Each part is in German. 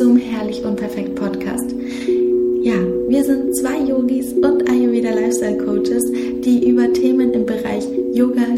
zum Herrlich und Perfekt Podcast. Ja, wir sind zwei Yogis und Ayurveda Lifestyle Coaches, die über Themen im Bereich Yoga,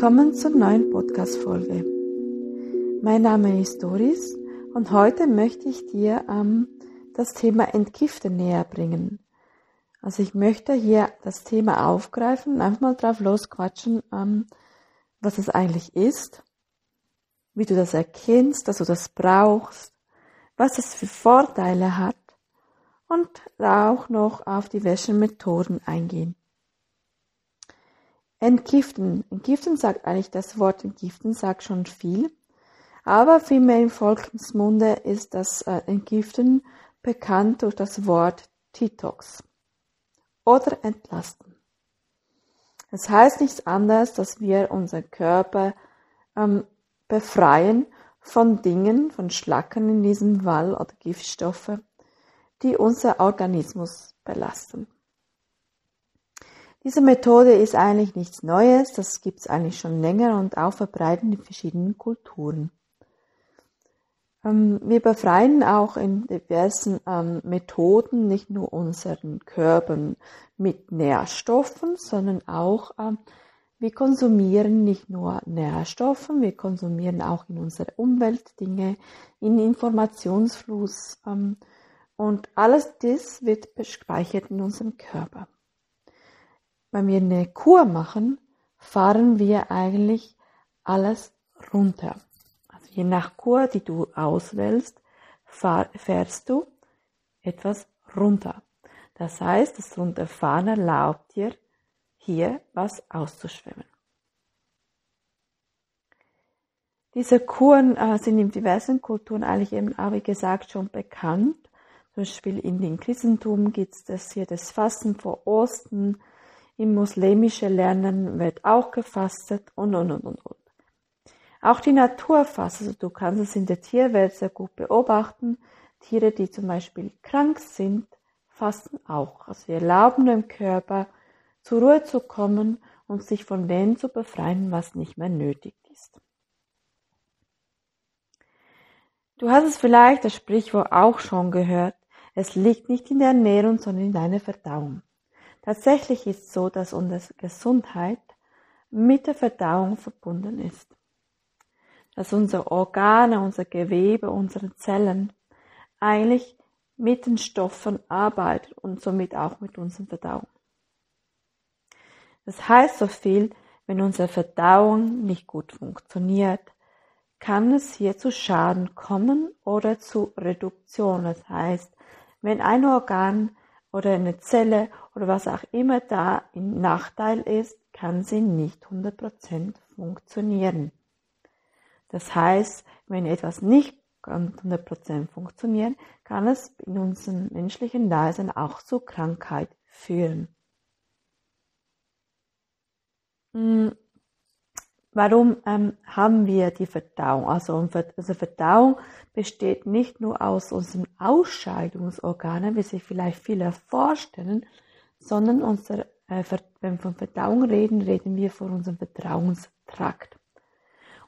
Willkommen zur neuen Podcast-Folge. Mein Name ist Doris und heute möchte ich dir ähm, das Thema Entgiften näher bringen. Also ich möchte hier das Thema aufgreifen einfach mal drauf losquatschen, ähm, was es eigentlich ist, wie du das erkennst, dass du das brauchst, was es für Vorteile hat und auch noch auf die Wäschemethoden eingehen. Entgiften. Entgiften sagt eigentlich, das Wort entgiften sagt schon viel. Aber vielmehr im Volksmunde ist das äh, Entgiften bekannt durch das Wort Detox oder entlasten. Es das heißt nichts anderes, dass wir unseren Körper ähm, befreien von Dingen, von Schlacken in diesem Wall oder Giftstoffe, die unser Organismus belasten. Diese Methode ist eigentlich nichts Neues, das gibt es eigentlich schon länger und auch verbreitet in verschiedenen Kulturen. Ähm, wir befreien auch in diversen ähm, Methoden nicht nur unseren Körper mit Nährstoffen, sondern auch ähm, wir konsumieren nicht nur Nährstoffe, wir konsumieren auch in unserer Umwelt Dinge, in Informationsfluss und alles das wird gespeichert in unserem Körper wenn wir eine Kur machen, fahren wir eigentlich alles runter. Also je nach Kur, die du auswählst, fährst du etwas runter. Das heißt, das Runterfahren erlaubt dir, hier was auszuschwemmen. Diese Kuren äh, sind in diversen Kulturen eigentlich eben, wie gesagt, schon bekannt. Zum Beispiel in den Christentum gibt es hier das Fasten vor Osten, im muslimischen Lernen wird auch gefastet und, und, und, und, und. Auch die Natur fastet. Also du kannst es in der Tierwelt sehr gut beobachten. Tiere, die zum Beispiel krank sind, fasten auch. Also wir erlauben dem Körper zur Ruhe zu kommen und sich von dem zu befreien, was nicht mehr nötig ist. Du hast es vielleicht das Sprichwort auch schon gehört. Es liegt nicht in der Ernährung, sondern in deiner Verdauung. Tatsächlich ist so, dass unsere Gesundheit mit der Verdauung verbunden ist. Dass unsere Organe, unser Gewebe, unsere Zellen eigentlich mit den Stoffen arbeiten und somit auch mit unserer Verdauung. Das heißt so viel, wenn unsere Verdauung nicht gut funktioniert, kann es hier zu Schaden kommen oder zu Reduktion. Das heißt, wenn ein Organ oder eine Zelle oder was auch immer da im Nachteil ist, kann sie nicht 100% funktionieren. Das heißt, wenn etwas nicht 100% funktioniert, kann es in unserem menschlichen Dasein auch zu Krankheit führen. Warum ähm, haben wir die Verdauung? Also unsere Verdauung besteht nicht nur aus unseren Ausscheidungsorganen, wie sich vielleicht viele vorstellen, sondern unser, äh, wenn wir von Verdauung reden, reden wir von unserem Verdauungstrakt.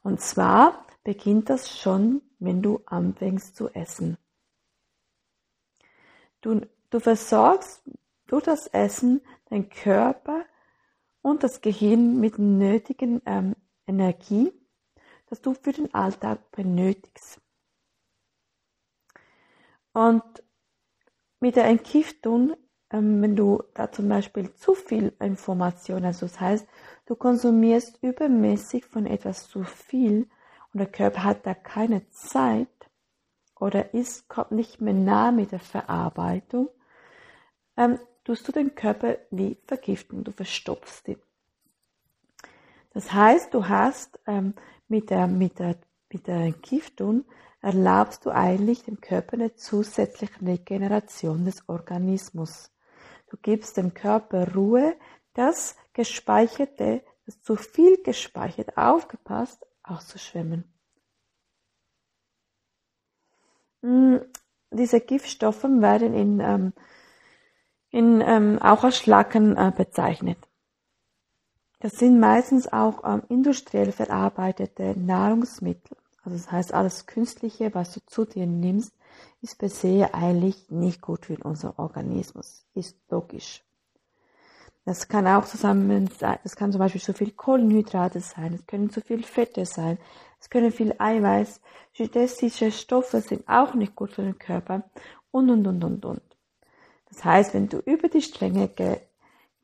Und zwar beginnt das schon, wenn du anfängst zu essen. Du, du versorgst durch das Essen dein Körper und das Gehirn mit dem nötigen ähm, Energie, das du für den Alltag benötigst. Und mit der Entgiftung, ähm, wenn du da zum Beispiel zu viel Information, also das heißt, du konsumierst übermäßig von etwas zu viel und der Körper hat da keine Zeit oder ist, kommt nicht mehr nah mit der Verarbeitung, ähm, tust du den Körper wie vergiften, du verstopfst ihn. Das heißt, du hast ähm, mit, der, mit, der, mit der Entgiftung erlaubst du eigentlich dem Körper eine zusätzliche Regeneration des Organismus. Du gibst dem Körper Ruhe, das gespeicherte, das zu viel gespeichert, aufgepasst, auszuschwemmen. Mm, diese Giftstoffe werden in, ähm, in, ähm, auch als Schlacken äh, bezeichnet. Das sind meistens auch ähm, industriell verarbeitete Nahrungsmittel. Also das heißt, alles Künstliche, was du zu dir nimmst, ist per se eigentlich nicht gut für unseren Organismus. Ist logisch. Das kann auch zusammen sein, das kann zum Beispiel zu viel Kohlenhydrate sein, es können zu viel Fette sein, es können viel Eiweiß, synthetische Stoffe sind auch nicht gut für den Körper und und und und und. Das heißt, wenn du über die Stränge ge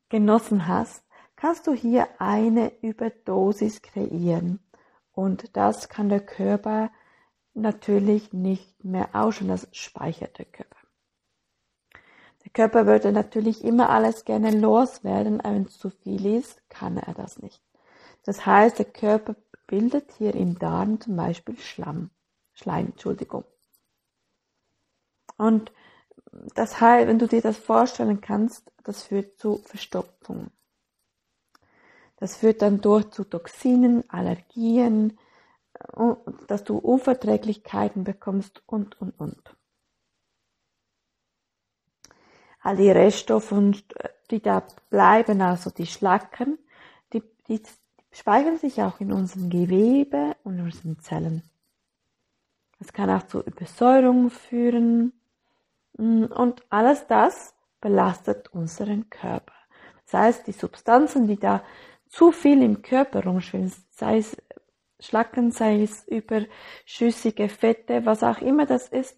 genossen hast, kannst du hier eine Überdosis kreieren und das kann der Körper natürlich nicht mehr ausschauen, das speichert der Körper. Der Körper würde natürlich immer alles gerne loswerden, aber wenn es zu viel ist, kann er das nicht. Das heißt, der Körper bildet hier im Darm zum Beispiel Schlamm, Schleim, Entschuldigung. Und das heißt, wenn du dir das vorstellen kannst, das führt zu Verstopfung. Das führt dann durch zu Toxinen, Allergien, dass du Unverträglichkeiten bekommst und, und, und. All die Reststoffe, die da bleiben, also die Schlacken, die, die speichern sich auch in unserem Gewebe und in unseren Zellen. Es kann auch zu Übersäuerung führen mm, und alles das belastet unseren Körper. Das heißt, die Substanzen, die da zu viel im Körper rumschwimmen, sei es Schlacken, sei es überschüssige Fette, was auch immer das ist,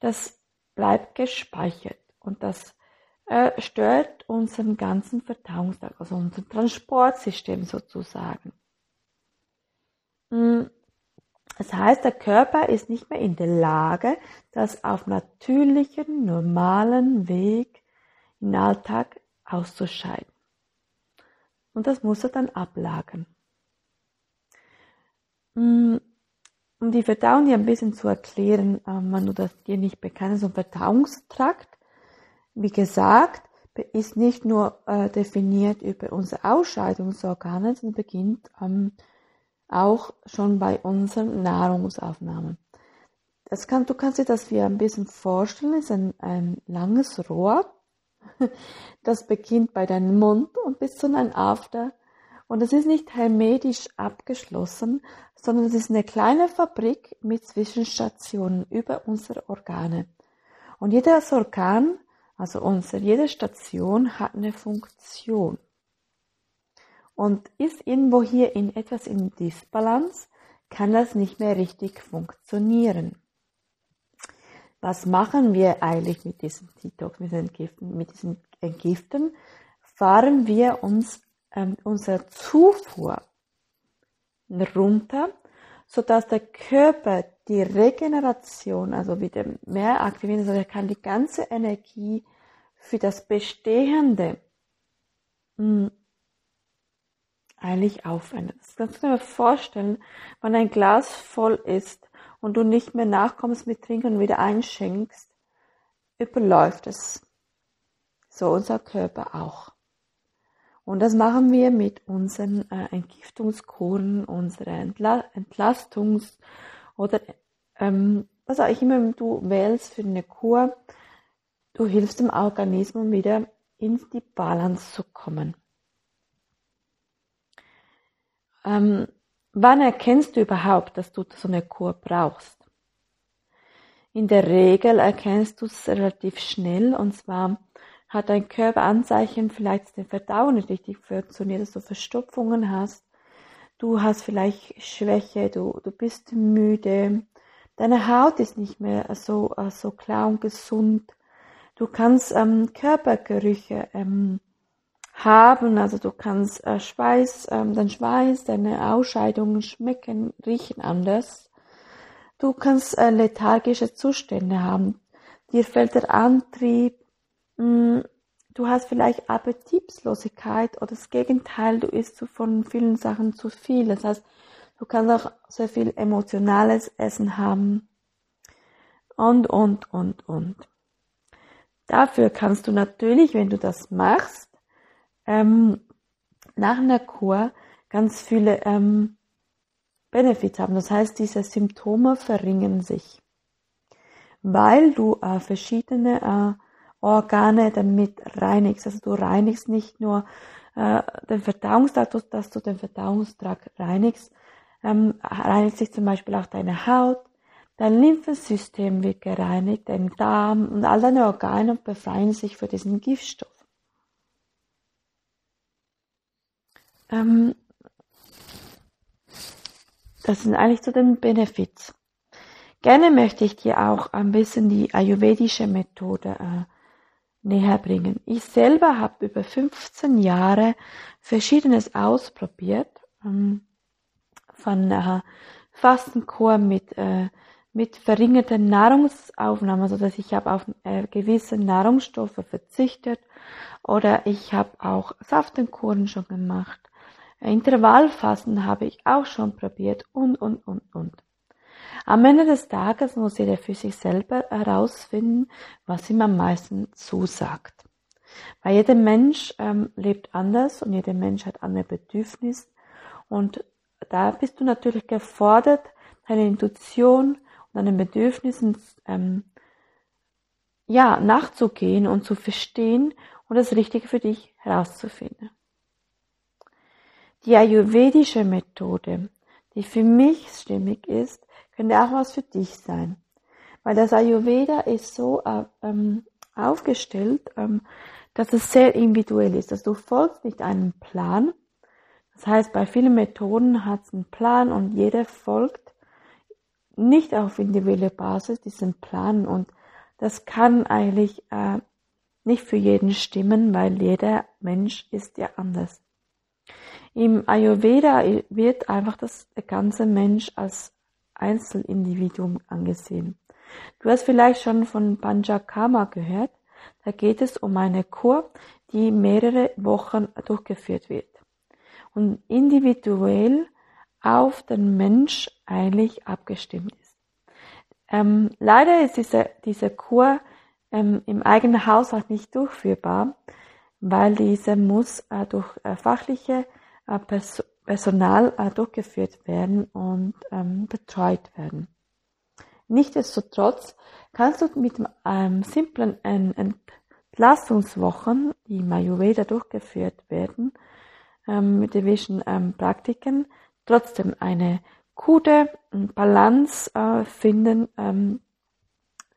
das bleibt gespeichert und das äh, stört unseren ganzen Verdauungstag, also unser Transportsystem sozusagen. Mm, das heißt, der Körper ist nicht mehr in der Lage, das auf natürlichen, normalen Weg im Alltag auszuscheiden. Und das muss er dann ablagern. Mm, um die Verdauung dir ein bisschen zu erklären, ähm, wenn du das dir nicht bekannt hast, so ein Verdauungstrakt, wie gesagt, ist nicht nur äh, definiert über unsere Ausscheidungsorgane, sondern beginnt ähm, auch schon bei unseren Nahrungsaufnahmen. Das kann, du kannst dir das wie ein bisschen vorstellen, ist ein, ein langes Rohr, das beginnt bei deinem Mund und bis zu deinem After und es ist nicht hermetisch abgeschlossen, sondern es ist eine kleine Fabrik mit Zwischenstationen über unsere Organe. Und jedes Organ, also unsere, jede Station hat eine Funktion. Und ist irgendwo hier in etwas in Disbalance, kann das nicht mehr richtig funktionieren. Was machen wir eigentlich mit diesem Detox, mit diesen Entgiften? Mit diesen Entgiften fahren wir uns ähm, unsere Zufuhr runter, so dass der Körper die Regeneration, also wieder mehr aktivieren, also er kann die ganze Energie für das Bestehende mh, hm, eigentlich aufwenden. Das kannst du dir vorstellen, wenn ein Glas voll ist und du nicht mehr nachkommst mit Trinken und wieder einschenkst, überläuft es. So unser Körper auch. Und das machen wir mit unseren äh, Entgiftungskuren, unseren Entla Entlastungs- oder ähm, was auch immer du wählst für eine Kur. Du hilfst dem Organismus wieder in die Balance zu kommen. Ähm, wann erkennst du überhaupt, dass du so eine Kur brauchst? In der Regel erkennst du es relativ schnell und zwar hat dein Körper Anzeichen, vielleicht den Verdauen nicht richtig funktioniert, dass du Verstopfungen hast, du hast vielleicht Schwäche, du, du bist müde, deine Haut ist nicht mehr so, so klar und gesund, du kannst ähm, Körpergerüche ähm, haben, also du kannst äh, Schweiß, ähm, dein Schweiß, deine Ausscheidungen schmecken, riechen anders. Du kannst äh, lethargische Zustände haben. Dir fällt der Antrieb, Mm, du hast vielleicht Appetitlosigkeit oder das Gegenteil, du isst von vielen Sachen zu viel. Das heißt, du kannst auch sehr viel emotionales Essen haben. Und, und, und, und. Dafür kannst du natürlich, wenn du das machst, ähm, nach einer Kur ganz viele ähm, Benefits haben. Das heißt, diese Symptome verringern sich, weil du äh, verschiedene äh, Organe damit reinigst. Also du reinigst nicht nur äh, den Verdauungstrakt, dass du den Verdauungstrakt reinigst, ähm, reinigt sich zum Beispiel auch deine Haut, dein Lymphsystem wird gereinigt, dein Darm und all deine Organe befreien sich für diesen Giftstoff. Ähm, das sind eigentlich zu den Benefits. Gerne möchte ich dir auch ein bisschen die ayurvedische Methode äh, näher bringen. Ich selber habe über 15 Jahre Verschiedenes ausprobiert, ähm, von äh, Fastenkur mit äh, mit verringerter Nahrungsaufnahme, also dass ich habe auf äh, gewisse Nahrungsstoffe verzichtet oder ich habe auch Saftenkuren schon gemacht. Intervallfasten habe ich auch schon probiert und und und und. Am Ende des Tages muss jeder für sich selber herausfinden, was ihm am meisten zusagt. Weil jeder Mensch ähm, lebt anders und jeder Mensch hat andere Bedürfnisse und da bist du natürlich gefordert, deine Intuition und deinen Bedürfnissen ähm, ja nachzugehen und zu verstehen und das Richtige für dich herauszufinden. Die ayurvedische Methode, die für mich stimmig ist, könnte auch was für dich sein. Weil das Ayurveda ist so äh, ähm, aufgestellt, ähm, dass es sehr individuell ist. Dass also du folgst nicht einem Plan. Das heißt, bei vielen Methoden hat es einen Plan und jeder folgt nicht auf individuelle Basis diesen Plan und das kann eigentlich äh, nicht für jeden stimmen, weil jeder Mensch ist ja anders. Im Ayurveda wird einfach das ganze Mensch als Einzelindividuum angesehen. Du hast vielleicht schon von Panchakarma gehört. Da geht es um eine Kur, die mehrere Wochen durchgeführt wird und individuell auf den Mensch eigentlich abgestimmt ist. Ähm, leider ist diese, diese Kur ähm, im eigenen Haushalt nicht durchführbar, weil diese muss durch äh, fachliche äh, Pers Personal durchgeführt werden und ähm, betreut werden. Nichtsdestotrotz kannst du mit einem simplen Entlastungswochen, die im Ayurveda durchgeführt werden, ähm, mit ähm, Praktiken, trotzdem eine gute Balance äh, finden ähm,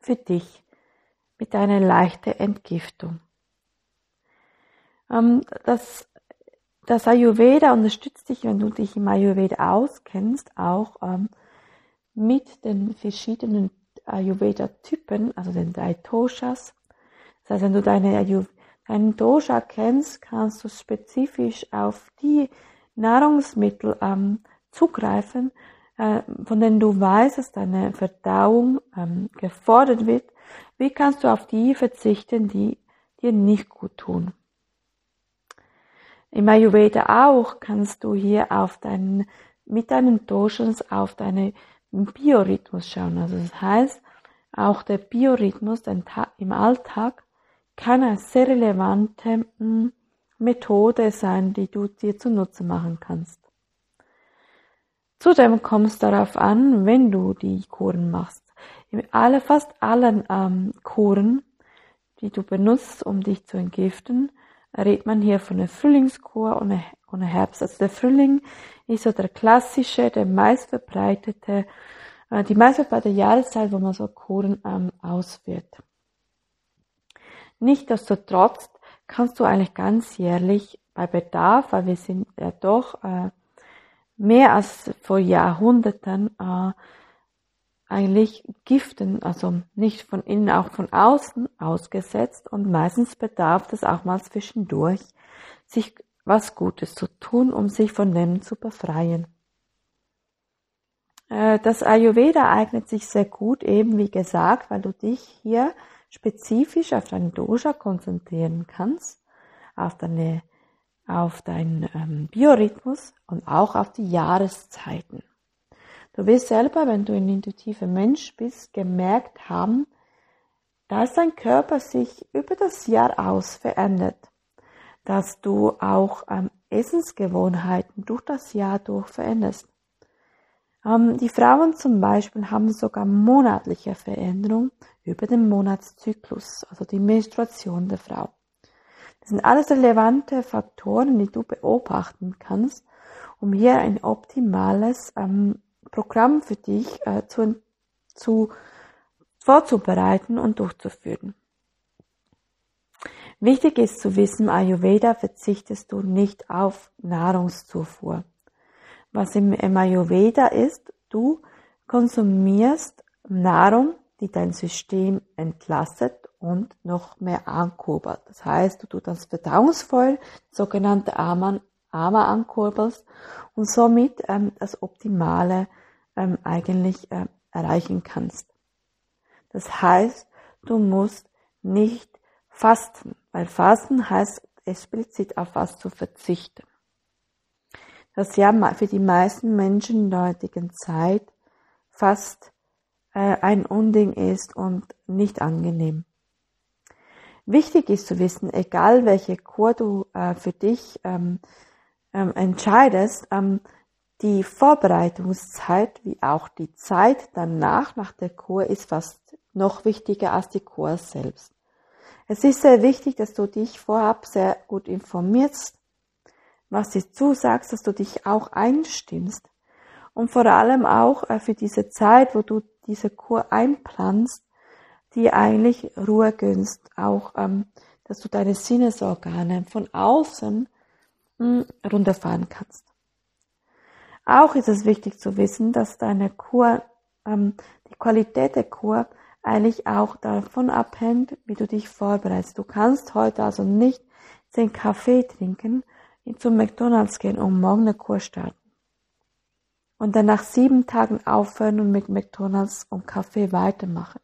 für dich mit einer leichten Entgiftung. Ähm, das das Ayurveda unterstützt dich, wenn du dich im Ayurveda auskennst, auch ähm, mit den verschiedenen Ayurveda-Typen, also den drei Toshas. Das heißt, wenn du deine Ayur deinen Dosha kennst, kannst du spezifisch auf die Nahrungsmittel ähm, zugreifen, äh, von denen du weißt, dass deine Verdauung ähm, gefordert wird. Wie kannst du auf die verzichten, die dir nicht gut tun? Im Ayurveda auch kannst du hier auf deinen, mit deinen Doshas auf deinen Biorhythmus schauen. Also das heißt, auch der Biorhythmus im Alltag kann eine sehr relevante hm, Methode sein, die du dir zunutze machen kannst. Zudem kommt es darauf an, wenn du die Kuren machst. In alle, fast allen ähm, Kuren, die du benutzt, um dich zu entgiften, redet man hier von einer Frühlingskur und einer Herbst. Also der Frühling ist so der klassische, der meistverbreitete, äh, die meistverbreitete Jahreszeit, wo man so Kuren ähm, ausführt. Nichtsdestotrotz kannst du eigentlich ganz jährlich bei Bedarf, weil wir sind ja doch äh, mehr als vor Jahrhunderten äh, eigentlich Giften, also nicht von innen, auch von außen ausgesetzt und meistens bedarf es auch mal zwischendurch, sich was Gutes zu tun, um sich von dem zu befreien. Äh, das Ayurveda eignet sich sehr gut, eben wie gesagt, weil du dich hier spezifisch auf deinen Dosha konzentrieren kannst, auf deine, auf deinen ähm, Biorhythmus und auch auf die Jahreszeiten. Du wirst selber, wenn du ein intuitiver Mensch bist, gemerkt haben, dass dein Körper sich über das Jahr aus verändert, dass du auch ähm, Essensgewohnheiten durch das Jahr durch veränderst. Ähm, die Frauen zum Beispiel haben sogar monatliche Veränderungen über den Monatszyklus, also die Menstruation der Frau. Das sind alles relevante Faktoren, die du beobachten kannst, um hier ein optimales ähm, Programm für dich äh, zu, zu vorzubereiten und durchzuführen. Wichtig ist zu wissen, Ayurveda verzichtest du nicht auf Nahrungszufuhr. Was im Ayurveda ist, du konsumierst Nahrung, die dein System entlastet und noch mehr ankurbelt. Das heißt, du tust das Verdauungsfeuer, sogenannte Ama, Ama ankurbelst und somit ähm, das Optimale ähm, eigentlich äh, erreichen kannst. Das heißt, du musst nicht fasten, weil Fasten heißt explizit auf was zu verzichten. Das ja für die meisten Menschen in der heutigen Zeit fast äh, ein Unding ist und nicht angenehm. Wichtig ist zu wissen, egal welche Kur du äh, für dich ähm, ähm, entscheidest, ähm, die Vorbereitungszeit wie auch die Zeit danach nach der Kur ist fast noch wichtiger als die Kur selbst. Es ist sehr wichtig, dass du dich vorab sehr gut informierst, was du zusagst, dass du dich auch einstimmst und vor allem auch äh, für diese Zeit, wo du diese Kur einplanst, die eigentlich Ruhe gönnst, auch, ähm, dass du deine Sinnesorgane von außen hm, runterfahren kannst. Auch ist es wichtig zu wissen, dass deine Kur, ähm, die Qualität der Kur eigentlich auch davon abhängt, wie du dich vorbereitest. Du kannst heute also nicht den Kaffee trinken, zum McDonalds gehen und morgen eine Kur starten. Und dann nach sieben Tagen aufhören und mit McDonalds und Kaffee weitermachen.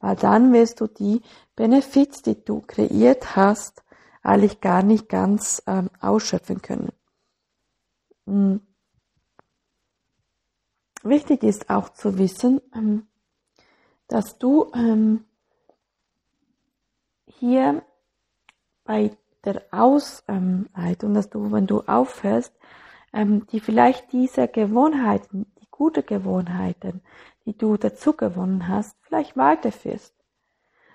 Weil dann wirst du die Benefits, die du kreiert hast, eigentlich gar nicht ganz ähm, ausschöpfen können. Mhm. Wichtig ist auch zu wissen, ähm, dass du ähm, hier bei der Ausleitung, dass du, wenn du aufhörst, ähm, die vielleicht diese Gewohnheiten, die gute Gewohnheiten, die du dazu gewonnen hast, vielleicht weiterführst.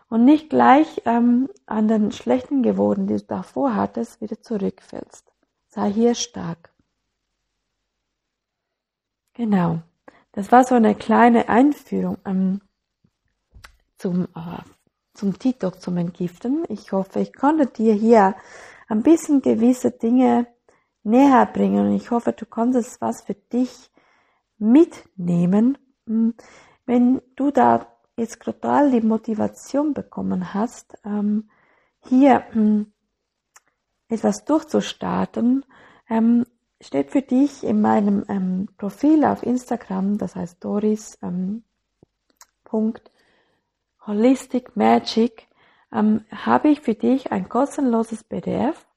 Und nicht gleich ähm, an den schlechten Gewohnheiten, die du davor hattest, wieder zurückfällst. Sei hier stark. Genau. Das war so eine kleine Einführung ähm, zum, äh, zum TikTok, zum Entgiften. Ich hoffe, ich konnte dir hier ein bisschen gewisse Dinge näher bringen und ich hoffe, du konntest was für dich mitnehmen. Hm, wenn du da jetzt total die Motivation bekommen hast, ähm, hier hm, etwas durchzustarten, ähm, steht für dich in meinem ähm, Profil auf Instagram, das heißt Doris. Ähm, Punkt Holistic Magic ähm, habe ich für dich ein kostenloses PDF,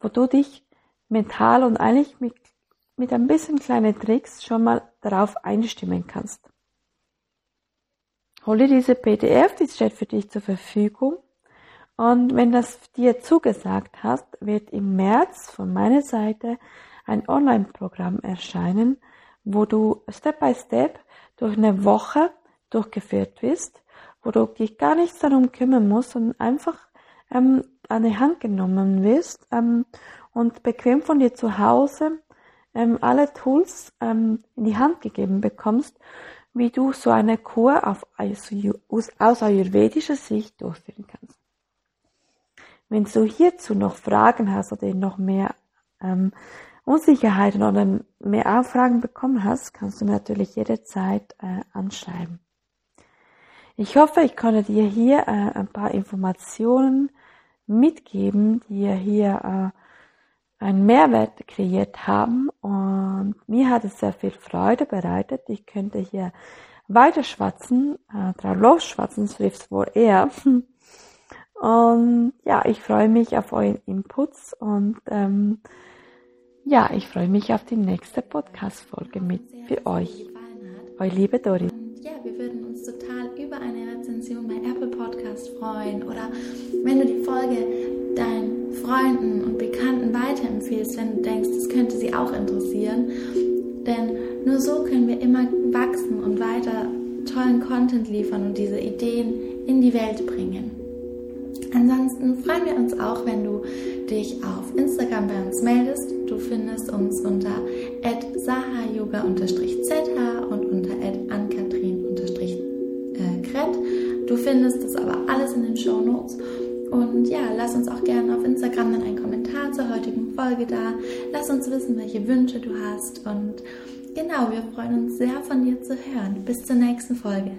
wo du dich mental und eigentlich mit, mit ein bisschen kleinen Tricks schon mal darauf einstimmen kannst. Hol dir diese PDF, die steht für dich zur Verfügung. Und wenn das dir zugesagt hast, wird im März von meiner Seite ein Online-Programm erscheinen, wo du Step by Step durch eine Woche durchgeführt wirst wo du dich gar nichts darum kümmern musst und einfach ähm, an die Hand genommen wirst ähm, und bequem von dir zu Hause ähm, alle Tools ähm, in die Hand gegeben bekommst, wie du so eine Kur auf, aus, aus ayurvedischer Sicht durchführen kannst. Wenn du hierzu noch Fragen hast oder noch mehr ähm, Unsicherheiten oder mehr Anfragen bekommen hast, kannst du natürlich jederzeit äh, anschreiben. Ich hoffe, ich konnte dir hier äh, ein paar Informationen mitgeben, die hier äh, einen Mehrwert kreiert haben. Und mir hat es sehr viel Freude bereitet. Ich könnte hier weiter schwatzen, äh, drauf losschwatzen, trifft wohl eher. Und ja, ich freue mich auf euren Inputs und ähm, ja, ich freue mich auf die nächste Podcast-Folge mit für euch. Euer liebe Doris ja, wir würden uns total über eine Rezension bei Apple Podcast freuen oder wenn du die Folge deinen Freunden und Bekannten weiterempfehlst, wenn du denkst, das könnte sie auch interessieren. Denn nur so können wir immer wachsen und weiter tollen Content liefern und diese Ideen in die Welt bringen. Ansonsten freuen wir uns auch, wenn du dich auf Instagram bei uns meldest. Du findest uns unter sahayoga-zh und unter ankatrin-kret. Du findest das aber alles in den Show Notes. Und ja, lass uns auch gerne auf Instagram dann einen Kommentar zur heutigen Folge da. Lass uns wissen, welche Wünsche du hast. Und genau, wir freuen uns sehr von dir zu hören. Bis zur nächsten Folge.